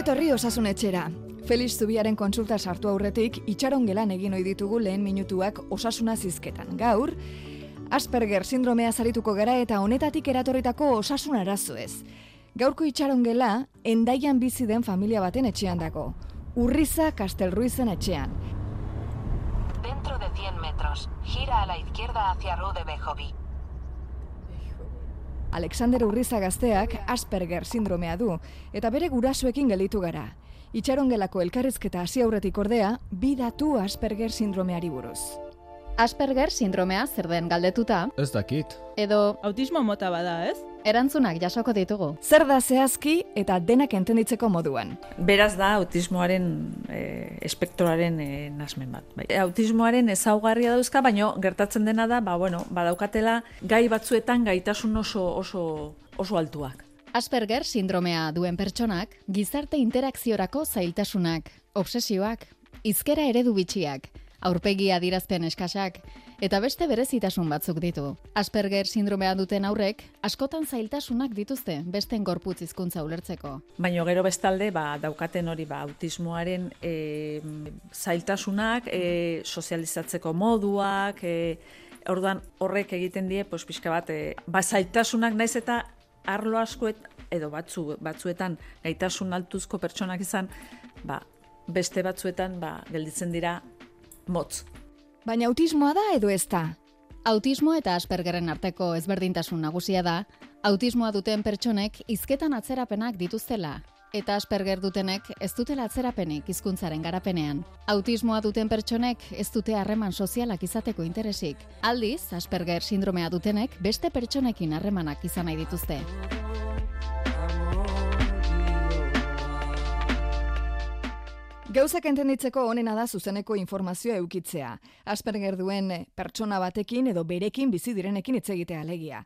Ongietorri osasun etxera. Feliz Zubiaren konsulta sartu aurretik itxaron gelan egin ohi ditugu lehen minutuak osasuna zizketan. Gaur, Asperger sindromea zarituko gara eta honetatik eratorritako osasun arazo ez. Gaurko itxaron gela, endaian bizi den familia baten etxean dago. Urriza Kastelruizen etxean. Dentro de 100 metros, gira a la izquierda hacia Rue de Bejovi. Alexander Urriza gazteak Asperger sindromea du eta bere gurasoekin gelditu gara. Itxarongelako elkarrizketa hasi aurretik ordea, bi datu Asperger sindromeari buruz. Asperger sindromea zer den galdetuta, Ez dakit. edo Autismo mota bada, ez? Erantzunak jasoko ditugu. Zer da zehazki eta denak entenditzeko moduan. Beraz da autismoaren e, espektroaren e, nasmen bat. Bai. Autismoaren ezaugarria dauzka, baino gertatzen dena da, ba, bueno, badaukatela gai batzuetan gaitasun oso oso oso altuak. Asperger sindromea duen pertsonak gizarte interakziorako zailtasunak, obsesioak, hizkera eredu bitxiak, aurpegi adirazpen eskasak eta beste berezitasun batzuk ditu. Asperger sindromea duten aurrek askotan zailtasunak dituzte besten gorputz hizkuntza ulertzeko. Baino gero bestalde, ba, daukaten hori ba, autismoaren e, zailtasunak, e, sozializatzeko moduak, e, orduan horrek egiten die, pues, pixka bat, e, ba, zailtasunak naiz eta arlo askoet, edo batzu, batzuetan gaitasun altuzko pertsonak izan, ba, beste batzuetan ba, gelditzen dira motz. Baina autismoa da edo ez da? Autismo eta Aspergerren arteko ezberdintasun nagusia da, autismoa duten pertsonek hizketan atzerapenak dituztela, eta Asperger dutenek ez dutela atzerapenik hizkuntzaren garapenean. Autismoa duten pertsonek ez dute harreman sozialak izateko interesik. Aldiz, Asperger sindromea dutenek beste pertsonekin harremanak izan nahi dituzte. Gauzak entenditzeko onena da zuzeneko informazioa eukitzea. Asperger duen pertsona batekin edo berekin bizi direnekin hitz egitea alegia.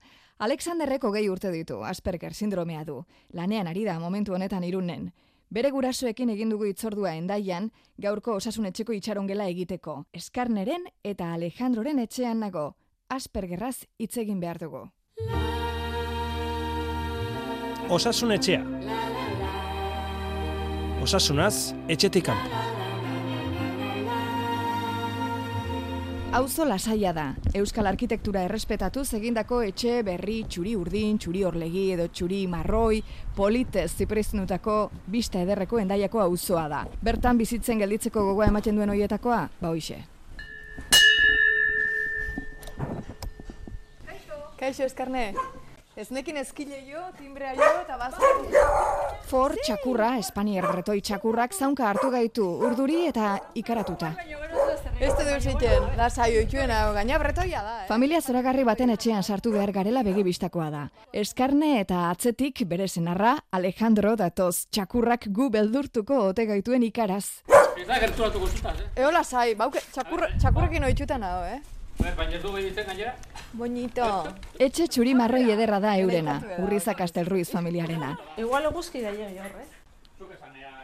Alexanderreko gehi urte ditu, Asperger sindromea du. Lanean ari da momentu honetan irunen. Bere gurasoekin egin dugu itzordua endaian, gaurko osasun etxeko itxarongela egiteko. Eskarneren eta Alejandroren etxean nago. Aspergerraz hitz egin behar dugu. Osasun etxea. Osasunaz, etxetik kanpo. Auzo lasaia da. Euskal arkitektura errespetatuz egindako etxe berri txuri urdin, txuri orlegi edo txuri marroi, politez ziprezinutako bista ederreko endaiako auzoa da. Bertan bizitzen gelditzeko gogoa ematen duen hoietakoa, ba hoixe. Kaixo, eskarne. Ez nekin eskile jo, timbrea jo, eta bazten. For txakurra, Espanier bretoi txakurrak zaunka hartu gaitu, urduri eta ikaratuta. Ez du ziten, lasai oitxuena, gaina bretoia da, eh? Familia zoragarri baten etxean sartu behar garela begibistakoa da. Eskarne eta atzetik bere senarra Alejandro datoz txakurrak gu beldurtuko ote gaituen ikaraz. Ez da zutaz, eh? Eo lasai, bauke, txakur, txakurrekin oitxutan hau, eh? Baina ez du behitzen gainera? Bonito. Etxe txuri marroi ederra da eurena, Urriza Kastelruiz familiarena. Igual eguzki da hor, eh?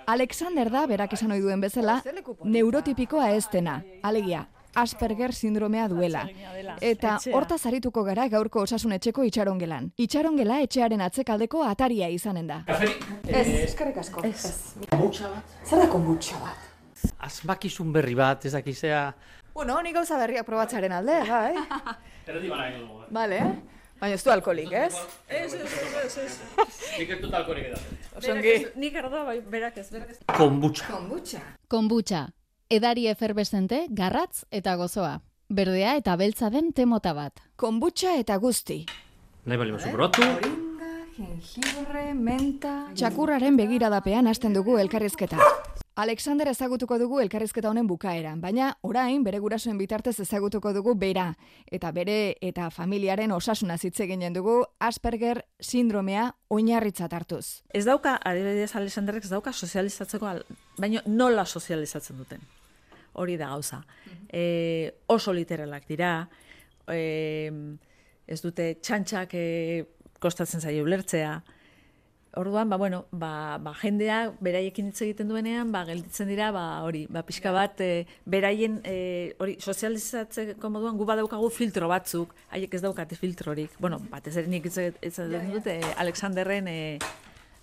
Alexander da, berak esan ohi duen bezala, neurotipikoa ez dena, alegia, Asperger sindromea duela. Eta hortaz arituko gara gaurko osasun etxeko itxarongelan. Itxarongela etxearen atzekaldeko ataria izanen da. Ez, eskerrik asko. Ez. Mutxa bat? Zer da komutxa bat? Azmakizun berri bat, ez dakizea... Bueno, ni gauza berriak probatzaren alde, bai. Erdi bara egin dugu. Vale, Baina ez du alkoholik, ez? Ez, ez, ez, ez, Nik ez dut alkorik edan. Osongi. Nik arda, bai, berak ez, berak ez. Kombutxa. Komutxa. Konbutxa, edari eferbesente, garratz eta gozoa. Berdea eta beltza den temota bat. Kombucha eta guzti. Nahi bali mazu probatu. Moringa, jengibre, menta... Txakurraren begiradapean hasten dugu elkarrizketa. Alexander ezagutuko dugu elkarrizketa honen bukaeran, baina orain bere gurasoen bitartez ezagutuko dugu bera, eta bere eta familiaren osasuna hitz eginen dugu Asperger sindromea oinarritzat hartuz. Ez dauka, adibidez Alexanderrek ez dauka sozializatzeko, al, baina nola sozializatzen duten. Hori da gauza. E, oso literalak dira, e, ez dute txantxak e, kostatzen zaio ulertzea, Orduan, ba, bueno, ba, ba, jendea beraiekin hitz egiten duenean, ba, gelditzen dira, ba, hori, ba, pixka bat, e, beraien, e, hori, sozializatzeko moduan, gu badaukagu filtro batzuk, haiek ez daukate filtrorik. Bueno, batez ere nik ez ez dut, e, Alexanderren, e,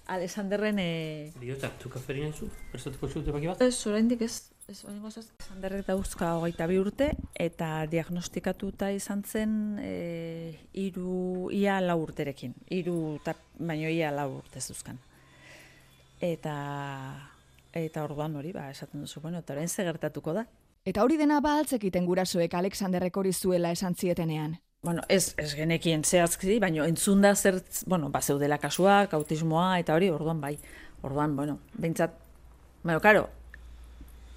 Alexanderren... E... Diotak, tu kaferi nahi zu? Prestatuko zute baki bat? Ez, oraindik ez. Ez, oraingoz ez. Alexanderrek dauzka hogeita bi urte, eta diagnostikatuta izan zen e, iru, ia lau urterekin. Iru, ta, baino ia lau urte zuzkan. Eta, eta orduan hori, ba, esaten duzu, bueno, eta orain gertatuko da. Eta hori dena ba altzekiten gurasoek Alexanderrek hori zuela esan zietenean. Bueno, ez, ez genekien zehazki, baino entzunda zer, bueno, ba, zeudela kasuak, autismoa, eta hori, orduan bai. Orduan, bueno, behintzat, bueno, karo,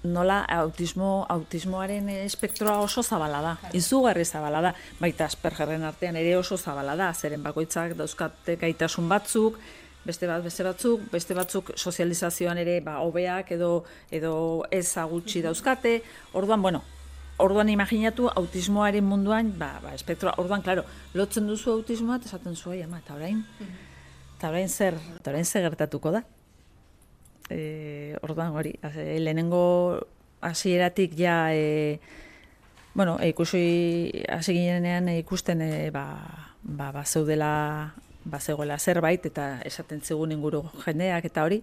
nola autismo, autismoaren espektroa oso zabala da, izugarri zabala da, baita aspergerren artean ere oso zabala da, zeren bakoitzak dauzkate gaitasun batzuk, beste bat beste batzuk, beste batzuk sozializazioan ere ba hobeak edo edo ez gutxi dauzkate. Orduan, bueno, orduan imaginatu autismoaren munduan, ba, ba espektroa, orduan claro, lotzen duzu autismoa esaten zu ama, eta orain? Eta orain zer, eta orain zer gertatuko da. Eh, orduan hori, e, lehenengo hasieratik ja e, bueno, e, ikusi hasi ginenean ikusten e, ba ba, ba zeudela bazegoela zerbait eta esaten zigun inguru jendeak eta hori.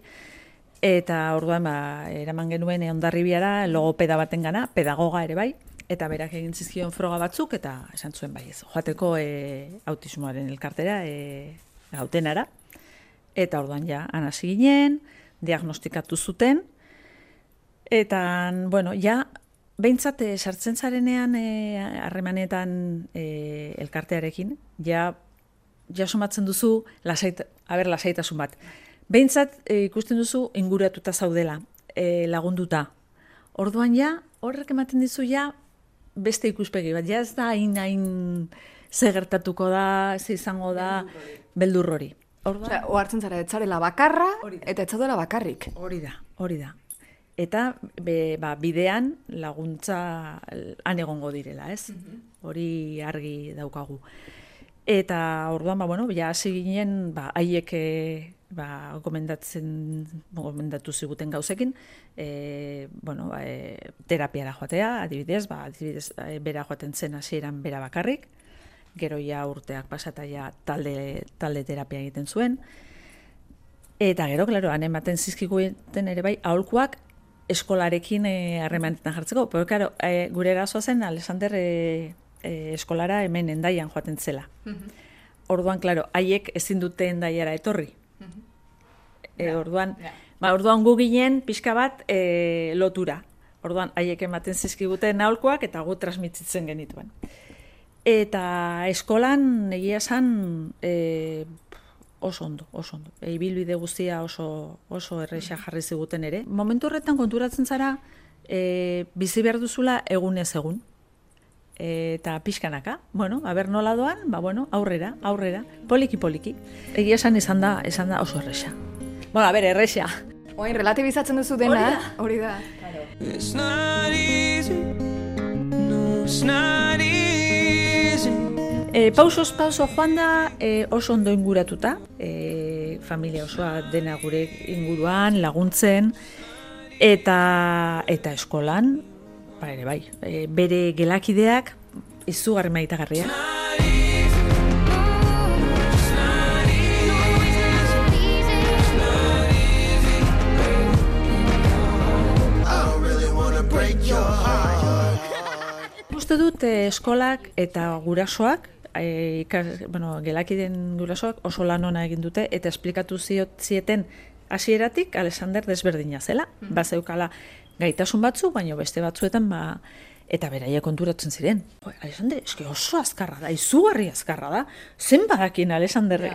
Eta orduan ba, eraman genuen ondarribiara logopeda baten gana, pedagoga ere bai, eta berak egin zizkion froga batzuk eta esan zuen bai ez. Joateko e, autismoaren elkartera e, gautenara. Eta orduan ja, anasi ginen, diagnostikatu zuten, eta, bueno, ja, behintzate sartzen zarenean e, harremanetan e, elkartearekin, ja jasomatzen duzu lasait, aber lasaitasun bat. Behintzat e, ikusten duzu inguratuta zaudela, e, lagunduta. Orduan ja, horrek ematen dizu ja beste ikuspegi bat. Ja ez da hain hain segertatuko da, ze izango da beldur hori. Orduan, Osea, ohartzen zara etzarela bakarra eta etzadola bakarrik. Hori da, hori da. Eta be, ba, bidean laguntza han egongo direla, ez? Hori argi daukagu. Eta orduan, ba, bueno, ja hasi ginen, ba, haiek e, ba, gomendatzen, gomendatu ziguten gauzekin, e, bueno, ba, e, terapiara joatea, adibidez, ba, adibidez, e, bera joaten zen hasieran bera bakarrik, gero ja urteak pasata ja talde, talde terapia egiten zuen, eta gero, klaro, han ematen zizkiguten ere bai, aholkuak eskolarekin harremanetan jartzeko, pero, klaro, e, gure erazoa zen, Alexander, e, e, eskolara hemen endaian joaten zela. Orduan, klaro, haiek ezin dute endaiara etorri. E, orduan, ba, orduan gu ginen pixka bat e, lotura. Orduan, haiek ematen zizkiguten naholkoak eta gu transmititzen genituen. Eta eskolan egia esan e, oso ondo, oso ondo. E, ibilbide guztia oso, oso erresa jarri ziguten ere. Momentu horretan konturatzen zara, e, bizi behar duzula egunez egun eta pixkanaka, bueno, aber nola doan, ba, bueno, aurrera, aurrera, poliki poliki. Egia esan izan da, esan da oso erresa. Bueno, a ber, erresa. Oain, relatibizatzen duzu dena, hori da. It's not easy. No, it's not easy. E, pausos pauso joan da e, oso ondo inguratuta, e, familia osoa dena gure inguruan, laguntzen, eta eta eskolan, ba ere bai, e, bere gelakideak izugarri maitagarria. Uste dut eh, eskolak eta gurasoak, eh, ikas, bueno, gelakiden gurasoak oso lan ona egin dute eta esplikatu ziot zieten hasieratik Alexander desberdina zela. Mm Bazeukala gaitasun batzu, baina beste batzuetan ba eta beraiek konturatzen ziren. Alexander, eske oso azkarra da, izugarri azkarra da. Zen badakin Alexander.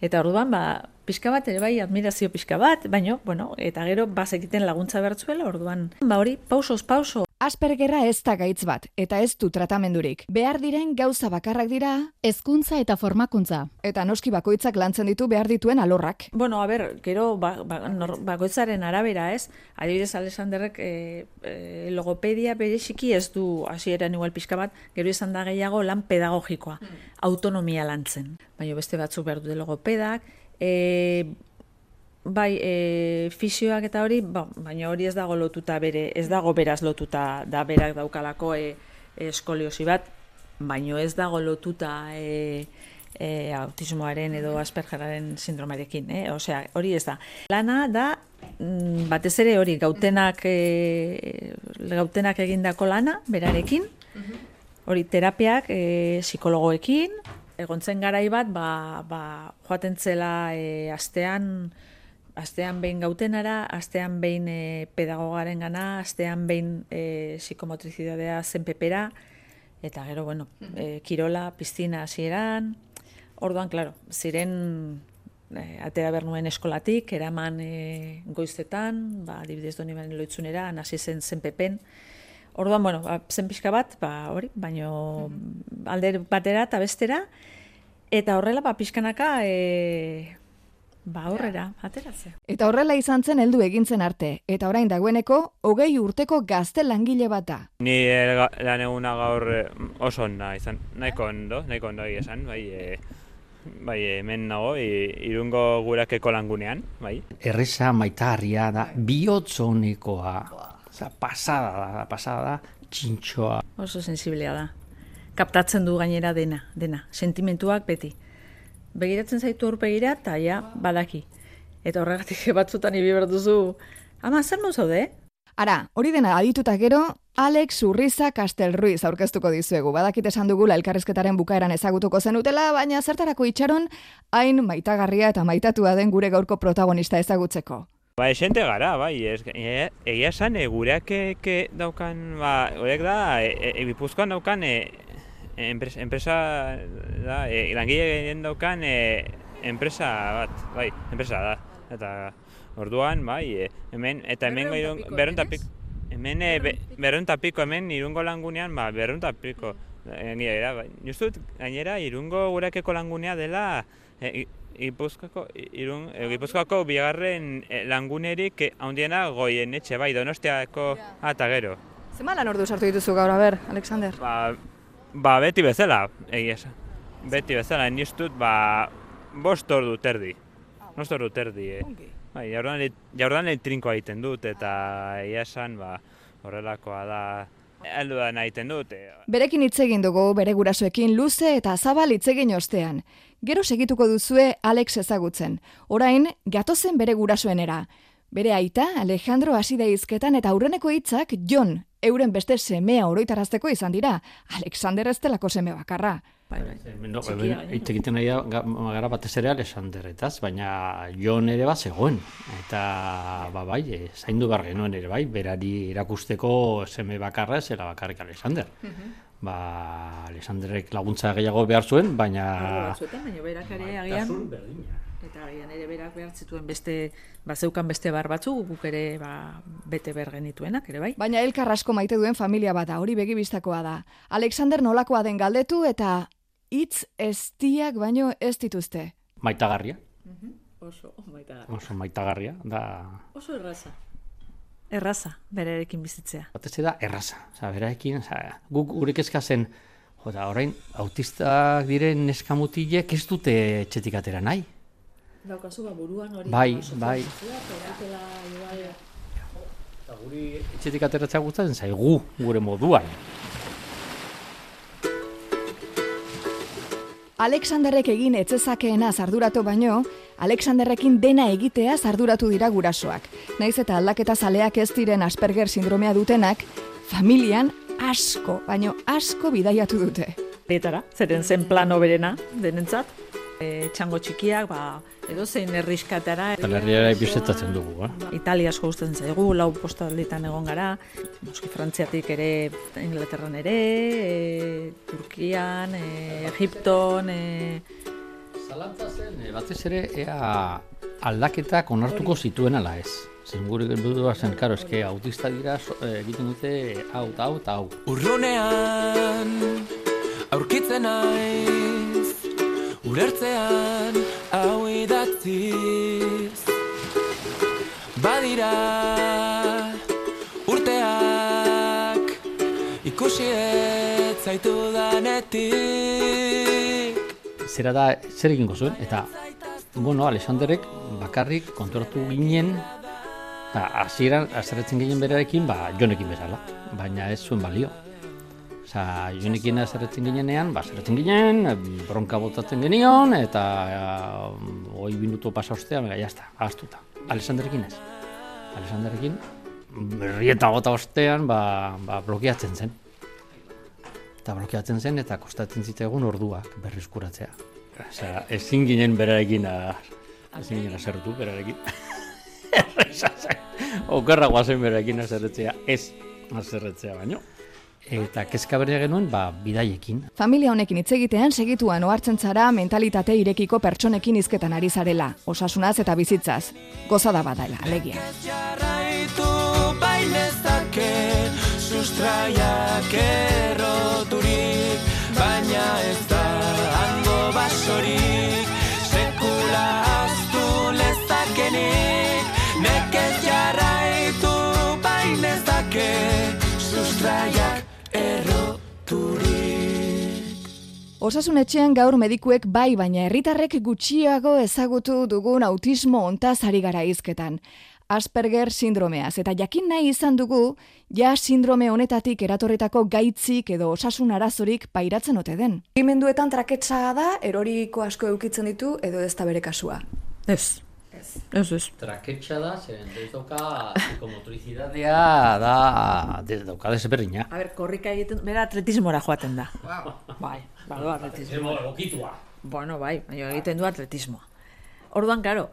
Eta orduan ba pixka bat ere bai admirazio pixka bat, baino bueno, eta gero bazekiten laguntza bertzuela, orduan ba hori pausos pauso Aspergerra ez da gaitz bat, eta ez du tratamendurik. Behar diren gauza bakarrak dira, hezkuntza eta formakuntza. eta noski bakoitzak lantzen ditu behar dituen alorrak. Bueno, a ber, gero ba, ba, nor, bakoitzaren arabera, ez? Adibidez Alexanderrek e, e, logopedia bereziki ez du hasieran igual pixka bat, gero izan da gehiago lan pedagogikoa, autonomia lantzen. Baina beste batzuk behar dute logopedak, e, bai, e, fisioak eta hori, ba, baina hori ez dago lotuta bere, ez dago beraz lotuta da berak daukalako e, eskoliosi bat, baino ez dago lotuta e, e, autismoaren edo aspergeraren sindromarekin, eh? Osea, hori ez da. Lana da mm, batez ere hori gautenak e, gautenak egindako lana berarekin. Hori terapiak e, psikologoekin, egontzen garai bat, ba, ba, joaten zela e, astean, astean behin gautenara, astean behin e, pedagogaren gana, astean behin e, psikomotrizidadea zenpepera, eta gero, bueno, e, kirola, piztina hasieran, orduan, claro, ziren e, atera behar nuen eskolatik, eraman e, goizetan, ba, adibidez doni baren loitzunera, hasi zen zenpepen, Orduan, bueno, ba, zen pixka bat, ba, hori, baino alde batera eta bestera, eta horrela, ba, pixkanaka, e, ba, horrera, ateratzea. Eta horrela izan zen heldu egintzen arte, eta orain dagoeneko, hogei urteko gazte langile bat da. Ni ga- lan eguna gaur eh, oso ona izan, nahiko ondo, nahiko ondo esan, bai, e, bai, hemen nago, i, irungo gurakeko langunean, bai. Erreza maitagarria da, bihotzonekoa. Oza, pasada da, pasada da, txintxoa. Oso sensiblea da. Kaptatzen du gainera dena, dena, sentimentuak beti. Begiratzen zaitu aurpegira eta ja, badaki. Eta horregatik batzutan ibi duzu, ama, zer nu zaude? Ara, hori dena adituta gero, Alex Urriza Castelruiz aurkeztuko dizuegu. Badakit esan dugula elkarrezketaren bukaeran ezagutuko zenutela, baina zertarako itxaron, hain maitagarria eta maitatua den gure gaurko protagonista ezagutzeko. Ba, esente gara, bai, ez, e, egia esan, e, gureak e, daukan, ba, horiek da, e, e, e, Gipuzkoan daukan, e, enpresa, enpresa da, e, langile gehien daukan, e, enpresa bat, bai, enpresa da, eta orduan, bai, e, hemen, eta hemen irun, berrenta piko, hemen, e, be, berrenta piko, hemen irungo langunean, ba, berrenta piko, gainera, bai, justut, gainera, irungo gurekeko langunea dela, e, Gipuzkoako, irun, e, Gipuzkoako bigarren e, langunerik e, handiena goien etxe, bai, donostiako eta gero. Zema lan ordu sartu dituzu gaur, ber, Alexander? Ba, ba beti bezala, egia esan. Beti bezala, ni uste dut, ba, bost ordu terdi. Bost ordu terdi, eh. Bai, jaurdan trinkoa egiten dut, eta egia esan, ba, horrelakoa da, heldu da egiten dut. Berekin hitz egin dugu bere gurasoekin luze eta zabal hitz egin ostean. Gero segituko duzue Alex ezagutzen. Orain, gatozen bere gurasoenera. Bere aita, Alejandro hasi da hizketan eta aurreneko hitzak Jon, euren beste semea oroitarazteko izan dira. Alexander ez delako seme bakarra. Bai, bai. No, egiten nahi gara batez ere Alexanderretaz, baina Jon ere bat zegoen. Eta, ba bai, e, zaindu behar genuen ere bai, berari erakusteko seme bakarra ez zela bakarrik Alexander. Ba, Alexanderrek laguntza gehiago behar zuen, baina... batzuetan, baina berak ere agian, eta agian ere berak behar zituen beste, ba, zeukan beste bar batzuk, guk ere ba, bete behar genituenak, ere bai. Baina elkar asko maite duen familia bat da, hori begibistakoa da. Alexander nolakoa den galdetu eta hitz eztiak baino ez dituzte. Maitagarria, Oso, maita. oso maitagarria, da... Oso erraza. Erraza, berarekin bizitzea. Batez da erraza, oza, beraekin, oza, guk gure kezka zen, jota, orain, autistak diren neskamutilek ez dute etxetik atera nahi. Daukazu ba buruan hori. Bai, bai. Eta guri etxetik ateratzea gustatzen zaigu, gure moduan. Alexanderrek egin etzezakeena zarduratu baino, Alexanderrekin dena egitea zarduratu dira gurasoak. Naiz eta aldaketa zaleak ez diren Asperger sindromea dutenak, familian asko, baino asko bidaiatu dute. Etara, zeren zen plano berena, denentzat. E, txango txikiak, ba, edo zein erriskatara. Eta herriara bizitatzen dugu, eh? Italia asko gustatzen zaigu, lau postaldetan egon gara, noski Frantziatik ere, Inglaterran ere, e, Turkian, e, Egipton, e, Zalantza zen, eh, batez ere, ea aldaketak onartuko zituen ala ez. Zen gure helburua zen, karo, eske autista dira eh, egiten dute hau hau hau. Urrunean aurkitzen naiz Urertzean hau idatziz Badira urteak ikusi ez zaitu danetik Zera da, zer egingo zuen, eta, bueno, Alexanderrek bakarrik konturatu ginen, eta hasieran azerretzen ginen berarekin, ba, jonekin bezala, baina ez zuen balio. Osa, jonekin zerretzen ginenean, ba, zerretzen ginen, bronka botatzen genion, eta uh, oi minutu pasa ostean, ja, jazta, ahaztuta. Alessanderekin ez. Alessanderekin, berrieta gota ostean, ba, ba, blokeatzen zen. Eta blokeatzen zen, eta kostatzen zitegun orduak berrizkuratzea. Osea, ezin ginen berarekin, a, ezin ginen azertu berarekin. Okerra guazen berarekin azerretzea, ez azerretzea baino. Eta kezka berria genuen, ba, bidaiekin. Familia honekin hitz egitean segituan ohartzen zara mentalitate irekiko pertsonekin hizketan ari zarela, osasunaz eta bizitzaz. Gozada badala, alegia. jarraitu bainezake sustraiak Osasun etxean gaur medikuek bai, baina herritarrek gutxiago ezagutu dugun autismo ontaz ari gara hizketan. Asperger sindromeaz eta jakin nahi izan dugu ja sindrome honetatik eratorretako gaitzik edo osasun arazorik pairatzen ote den. Imenduetan traketsa da, eroriko asko eukitzen ditu edo ez da bere kasua. Ez. Ez, ez. Traketxa da, zeren ez dauka psikomotricidadea da, de, dauka desberdina. A ber, korrika egiten, bera atletismora joaten da. Bai, badu atletismo. egokitua. Bueno, bai, baina egiten du atletismoa. Orduan, karo,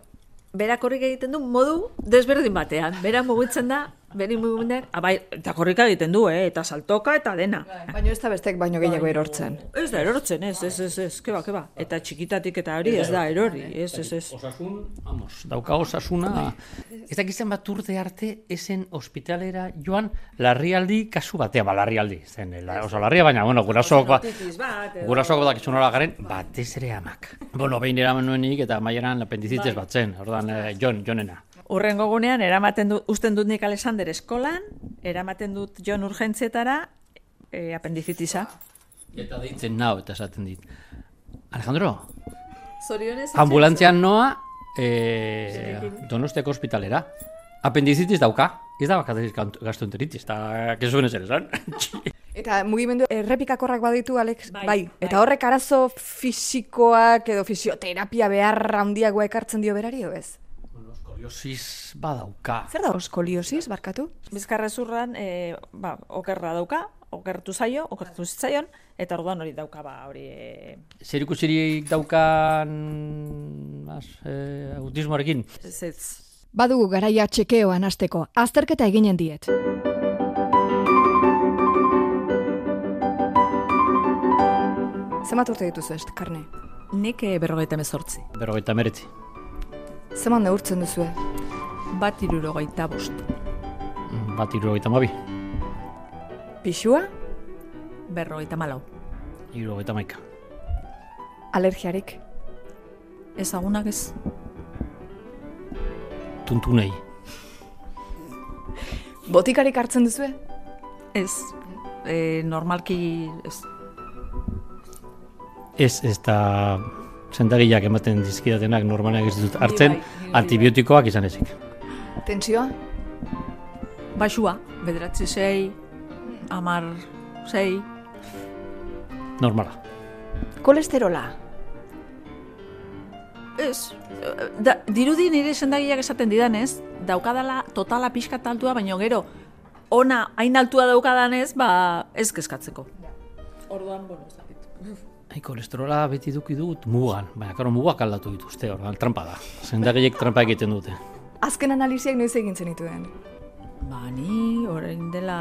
bera korrika egiten du modu desberdin batean. Bera mugitzen da, beri mugitzen da, bai, eta korrika egiten du, eh, eta saltoka eta dena. Baina ez da bestek baino gehiago erortzen. Ez da erortzen, ez, ez, ez, ez, keba, keba. Eta txikitatik eta hori ez da erori, ez, ez, ez. Osasun, vamos, dauka osasuna. Ez dakizen bat urte arte esen ospitalera joan larrialdi kasu batea, ba larrialdi, zen, la, oso larria, baina, bueno, gurasoak, ba, gurasoak dakizu nola garen, batez ere amak. Bueno, behin eraman nuenik eta maieran apendizitez bat zen, ordan, eh, Jon, Jonena. Urrengo gunean, eramaten dut, usten dut nik Alexander eskolan, eramaten dut Jon urgentzietara, e, apendizitisa. Eta deitzen nau, eta esaten dit. Alejandro, Zorionez, ambulantzian noa, eh, donostiako ospitalera. Apendizitis dauka. Ez da bakatez gastroenteritis, eta kezuen ez ere, zan? Eta mugimendu errepikakorrak baditu, Alex? Bai, bai. Eta horrek arazo fisikoak edo fisioterapia beharra handiagoa ekartzen dio berari, edo ez? Eskoliosis badauka. Zer da oskoliosis, barkatu? Bizkarrezurran, e, ba, okerra dauka, okertu zaio, okertu zitzaion, eta orduan hori dauka, ba, hori... E, Zer ikusirik daukan mas, eh, autismoarekin? ez, ez, Badugu garaia txekeoan hasteko, azterketa eginen diet. Zemat urte dituzu ez, karne? nik e, berrogeita mezortzi. Berrogeita meretzi. Zeman neurtzen duzue? Bat irurogeita bost. Bat irurogeita mabi. Pixua? Berrogeita malau. Irurogeita maika. Alergiarik? Ezagunak ez. Tuntunei. Botikarik hartzen duzue? Ez. E, normalki ez. Ez, ez da sendagileak ematen dizkidatenak normalean ez ditut hartzen, bai, ni bai. antibiotikoak izan ezik. Tentsioa? Baxua, bederatzi sei, amar sei, Normala. Kolesterola? Ez, da, dirudi nire sendagileak esaten didanez, daukadala totala pixkat altua, baino gero, ona hain altua daukadanez, ba, ez kezkatzeko. Orduan, bueno, ez kolesterola beti duki dut mugan, baina karo mugak aldatu dituzte, ordan trampa da. Sendagileek trampa egiten dute. Azken analiziak noiz egin zenituen? Ba, ni orain dela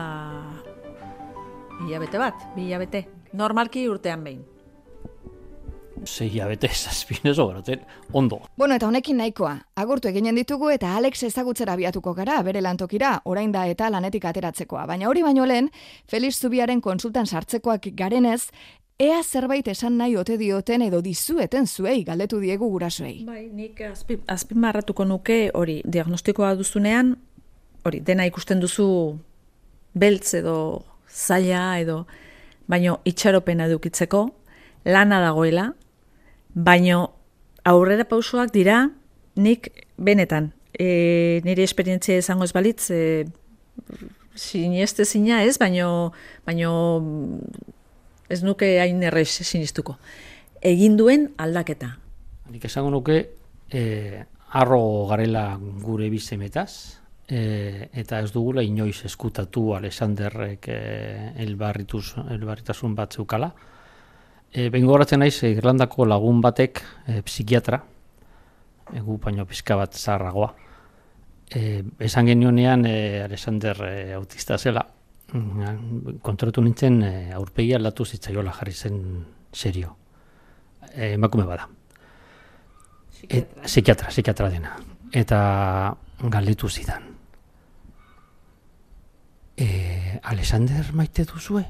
hilabete bat, bi hilabete. Normalki urtean behin. Sei hilabete zazpinez obratzen, ondo. Bueno, eta honekin nahikoa. Agurtu eginen ditugu eta Alex ezagutzera biatuko gara, bere lantokira, orain da eta lanetik ateratzekoa. Baina hori baino lehen, Felix Zubiaren konsultan sartzekoak garenez, ea zerbait esan nahi ote dioten edo dizueten zuei galdetu diegu gurasoei. Bai, nik azpi, azpimarratuko nuke hori diagnostikoa duzunean, hori dena ikusten duzu beltz edo zaila edo baino itxaropena edukitzeko lana dagoela, baino aurrera pausoak dira nik benetan e, nire esperientzia izango ez balitz e, sineste zina ez, baino, baino ez nuke hain errez sinistuko. Egin duen aldaketa. Nik esango nuke, e, arro garela gure bizemetaz, e, eta ez dugula inoiz eskutatu Alexanderrek e, elbarrituz, elbarritasun bat zeukala. E, Bengo horatzen naiz, Irlandako lagun batek, e, psikiatra, egu baino pizka bat zaharragoa, e, esan genionean e, Alexander e, autista zela, kontrolatu nintzen e, aurpegia aldatu zitzaiola jarri zen serio. E, emakume bada. Psikiatra, psikiatra dena. Eta galdetu zidan. E, Alexander maite duzue?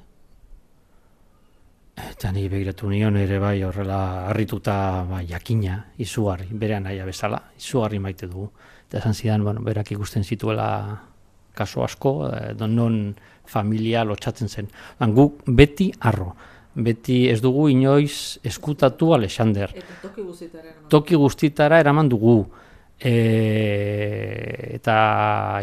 Eta ni begiratu nion ere bai horrela harrituta bai, jakina, izugarri, bere anaia bezala, izugarri maite dugu. Eta esan zidan, bueno, berak ikusten zituela kaso asko, non familia lotxatzen zen. Dan, guk beti arro, beti ez dugu inoiz eskutatu Alexander. Eta toki guztitara eraman. Toki guztitara eraman dugu. E, eta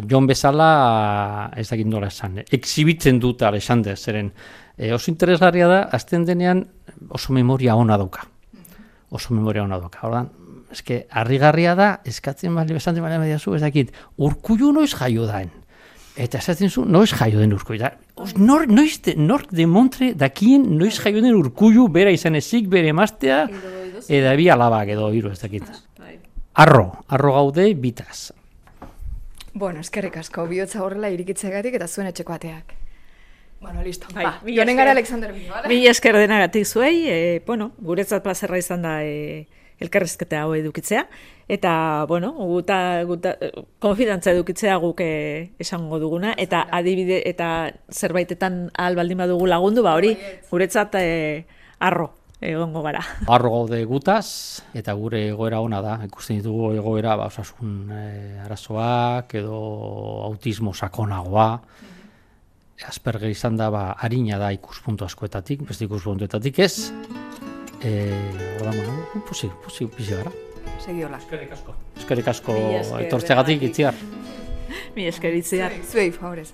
Jon bezala ez dakit nola esan, exhibitzen dute Alexander, zeren e, oso interesgarria da, azten denean oso memoria ona dauka. Oso memoria ona dauka. Ordan, eske harrigarria da, eskatzen bali besantzen bali badiazu, ez dakit, urkullu noiz jaio daen. Eta esaten zu, noiz jaio den urkullu. Da, os, nor, noiz de, nor demontre dakien noiz jaio den urkullu, bera izan ezik, bere emaztea, eta bi alabak edo hiru ez dakit. Arro, arro gaude bitaz. Bueno, eskerrik asko, bihotza horrela irikitzegatik eta zuen etxeko ateak. Bueno, listo. Bai, ba, esker. gara Alexander Bi, bale? Mila esker denagatik zuei, e, bueno, guretzat plazerra izan da e, elkarrezketa hau edukitzea. Eta, bueno, guta, guta, konfidantza edukitzea guk e, esango duguna, eta adibide, eta zerbaitetan ahal baldin badugu lagundu, ba hori, guretzat e, arro egongo gara. Arro gaude gutaz, eta gure egoera ona da. Ikusten ditugu egoera, ba, osasun e, arazoak, edo autismo sakonagoa. Asperger izan da, ba, harina da ikuspuntu askoetatik, beste ikuspuntuetatik ez. E, Oda, bueno, pusi, pusi, bizi gara. Segiola. Eskerrik asko. Eskerrik asko etortzegatik itziar. Mi esker itziar. Zuei, favorez.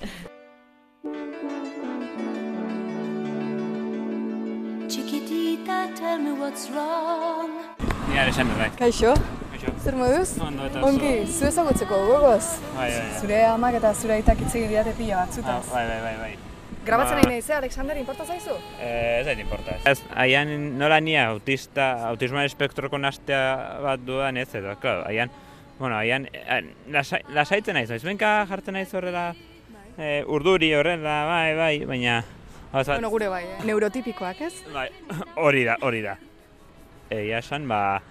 Chiquitita, tell me what's wrong. Ni Alexander, bai. Kaixo, Kaixo. zer moduz? Ondo eta Ongi, zu ezagutzeko gogoz. Bai, bai, bai. Zure amak eta zure aitak hitz egin didate pila Ah, batzutaz. bai, bai, bai, bai. Grabatzen Ba- nahi nahi ze, Alexander, importa zaizu? Eh, ez da importa. Ez, aian nola nia autista, autismoaren espektroko nastea bat dudan ez edo, claro, aian, bueno, aian, eh, lasa, lasaitzen naiz, benka jartzen naiz horrela, eh, urduri horrela, bai, bai, baina, hau Bueno, gure bai, eh? neurotipikoak, ez? Bai, hori da, hori da. Egia esan, ba,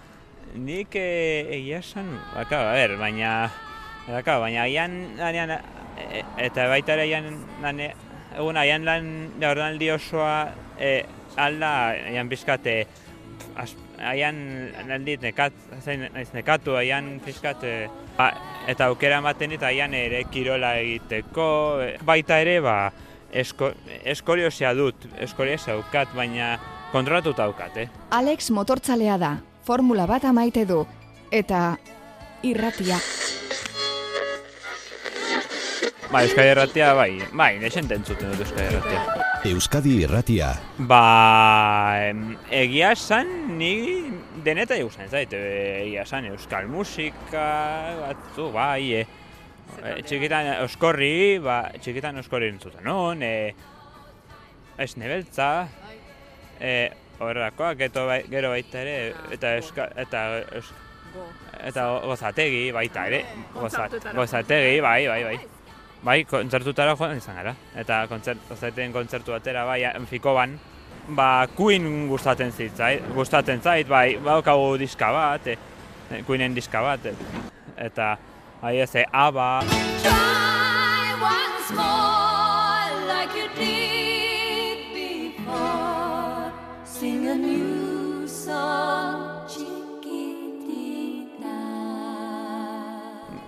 nik eh, egia esan, baka, a ber, baina, baka, baina aian, lanean, e, eta baita ere aian, lane, egun aian lan, jaurdanaldi osoa, e, alda, aian bizkate, as, aian aldi nekat, naiz nekatu, aian pizkat, ba, eta aukera ematen dit aian ere kirola egiteko, e, baita ere, ba, esko, eskoliosia dut, eskoliosia daukat, baina kontrolatuta daukat, eh? Alex motortzalea da, formula bat amaite du, eta irratia. Ba, Euskadi Erratia, bai, bai, desente entzuten dut Euskadi Erratia. Euskadi Irratia. Ba, em, egia esan, ni deneta gustatzen zait, e, egia esan, euskal musika, batzu, bai, e, e, txikitan oskorri, ba, txikitan oskorri entzuten non, e, esne beltza, e, horrakoak, eto bai, gero baita ere, eta euska, eta, eus, eta gozategi baita ere, gozat, gozategi, bai, bai, bai. Bai, kontzertutara joan izan gara. Eta kontzert, gozaten kontzertu batera, bai, Fikoban, ba, Queen gustatzen zitzait, gustatzen zait, bai, baukagu diska bat, e, Queenen diska bat, e, eta, bai, ez, e, ABBA, Try once more like you did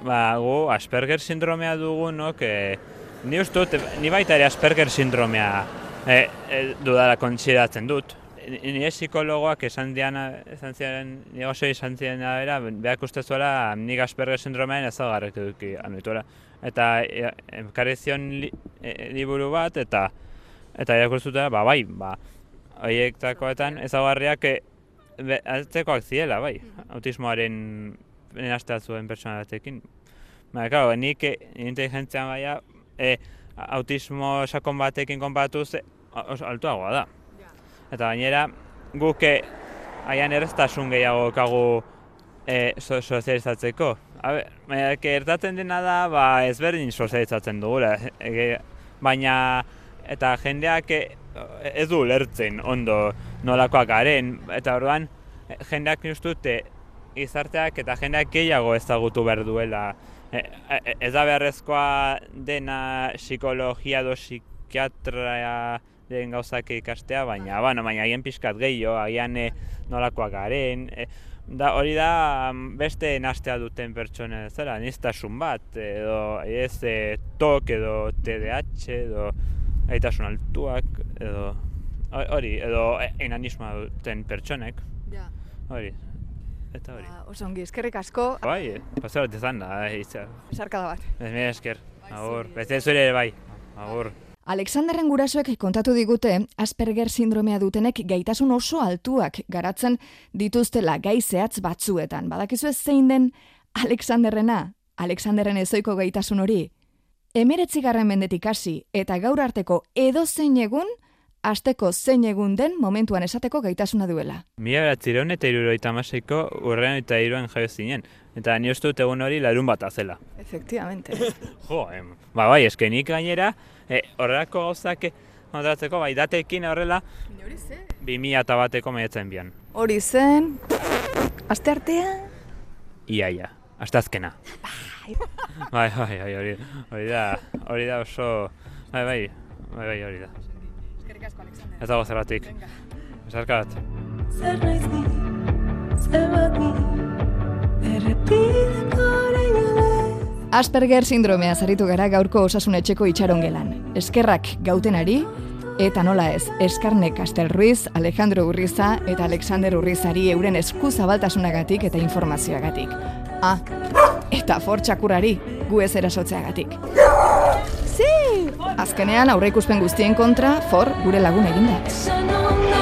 ba, gu Asperger sindromea dugunok, e, ni uste dut, ni baita ere Asperger sindromea e, e, dudala konsideratzen dut. nire psikologoak esan diana, esan ziren, nire oso izan ziren bera, behak uste zuela nik Asperger sindromean ezagarrik eduki anuituela. Eta e, ekarri zion li, e, liburu bat, eta eta irakurtzuta, ba, bai, ba, horiektakoetan ezagarriak e, be- atzekoak ziela, bai, autismoaren nenastea zuen pertsona batekin. Ba, claro, nik e, nire inteligentzian baina, e, autismo sakon batekin konpatuz e, altuagoa da. Eta gainera, guk e, haian erreztasun gehiago kagu e, so, sozializatzeko. A ber, baina, gertatzen dena da, ba, ezberdin sozializatzen dugula. Ege, baina, eta jendeak e, ez du lertzen ondo nolakoak garen, eta orduan, e, jendeak nik uste dut, e, gizarteak eta jendeak gehiago ezagutu behar duela. E, e, ez da beharrezkoa dena psikologia edo psikiatria den gauzak ikastea, baina, bueno, baina agian pixkat gehiago, agian e, nolakoak garen, e, da, hori da mm, beste nastea duten pertsone zera, niztasun bat, edo ez e, TOK edo TDAH edo aitasun altuak, edo hori, edo e, enanismoa duten pertsonek, Ja. hori, eta hori. Ba, oso ongi, eskerrik asko, Bai, bat izan da, eh, itza. sarkada bat. Ez mila esker, agur, beste zure bai, agur. Alexanderren gurasoek kontatu digute Asperger sindromea dutenek gaitasun oso altuak garatzen dituztela gai zehatz batzuetan. Badakizu ez zein den Alexanderrena, Alexanderren ezoiko gaitasun hori. Emeretzigarren mendetik hasi eta gaur arteko edo zein egun, asteko zein egun den momentuan esateko gaitasuna duela. Mila beratzireun eta irurogeita hamaseiko urrean eta iruan jaio zinen. Eta ni uste dut egun hori larun bat azela. Efectivamente. Jo, em, ba bai, eske nik gainera, e, horrelako gauzak kontratzeko, bai datekin horrela, bi mila eta bateko maiatzen bian. Hori zen, aste artea, Iaia, hasta azkena. bai, bai, bai, hori, hori da, hori da oso, bai, bai, bai, bai, hori da. Asko, Alexander. Ez dago zerratik. Esarka bat. Zer naiz ni, zer bat ni, errepideko Asperger sindromea zaritu gara gaurko osasun etxeko itxarongelan. Eskerrak gautenari, eta nola ez, Eskarne Castel Ruiz, Alejandro Urriza eta Alexander Urrizari euren esku zabaltasunagatik eta informazioagatik. Ah, eta for txakurrari, gu ez erasotzeagatik. Azkenean aurreikuspen guztien kontra, for gure lagun eginda.